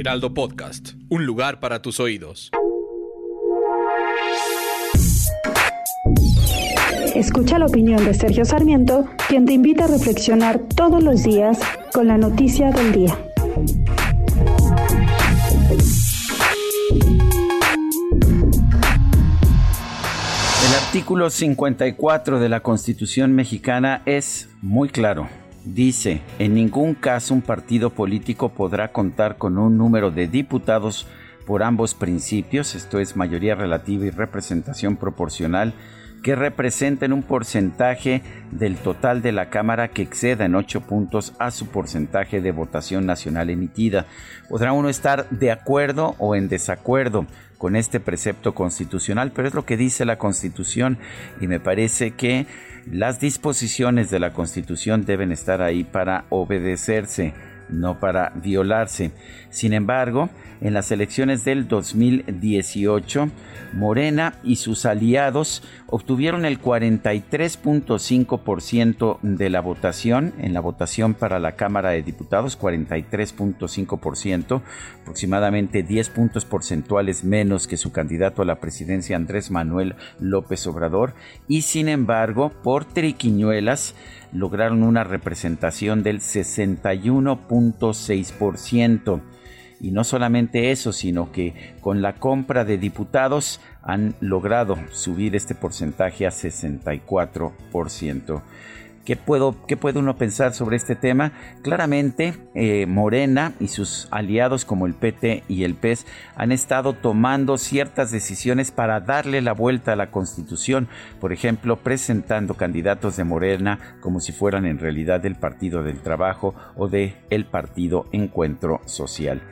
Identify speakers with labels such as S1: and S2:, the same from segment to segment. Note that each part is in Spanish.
S1: Heraldo Podcast, un lugar para tus oídos.
S2: Escucha la opinión de Sergio Sarmiento, quien te invita a reflexionar todos los días con la noticia del día.
S3: El artículo 54 de la Constitución mexicana es muy claro. Dice, en ningún caso un partido político podrá contar con un número de diputados por ambos principios, esto es mayoría relativa y representación proporcional, que representen un porcentaje del total de la Cámara que exceda en ocho puntos a su porcentaje de votación nacional emitida. Podrá uno estar de acuerdo o en desacuerdo con este precepto constitucional, pero es lo que dice la Constitución y me parece que las disposiciones de la Constitución deben estar ahí para obedecerse no para violarse. Sin embargo, en las elecciones del 2018, Morena y sus aliados obtuvieron el 43.5% de la votación, en la votación para la Cámara de Diputados, 43.5%, aproximadamente 10 puntos porcentuales menos que su candidato a la presidencia Andrés Manuel López Obrador, y sin embargo, por triquiñuelas, lograron una representación del 61.6%. Y no solamente eso, sino que con la compra de diputados han logrado subir este porcentaje a 64%. ¿Qué, puedo, ¿Qué puede uno pensar sobre este tema? Claramente, eh, Morena y sus aliados como el PT y el PES han estado tomando ciertas decisiones para darle la vuelta a la Constitución, por ejemplo, presentando candidatos de Morena como si fueran en realidad del Partido del Trabajo o de el Partido Encuentro Social.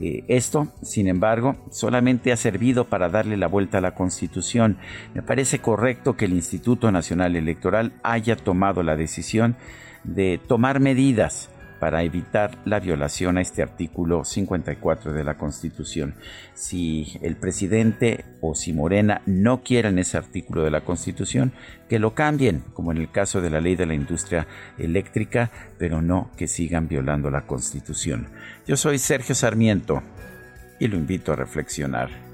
S3: Eh, esto, sin embargo, solamente ha servido para darle la vuelta a la Constitución. Me parece correcto que el Instituto Nacional Electoral haya tomado la decisión de tomar medidas para evitar la violación a este artículo 54 de la Constitución. Si el presidente o si Morena no quieren ese artículo de la Constitución, que lo cambien, como en el caso de la ley de la industria eléctrica, pero no que sigan violando la Constitución. Yo soy Sergio Sarmiento y lo invito a reflexionar.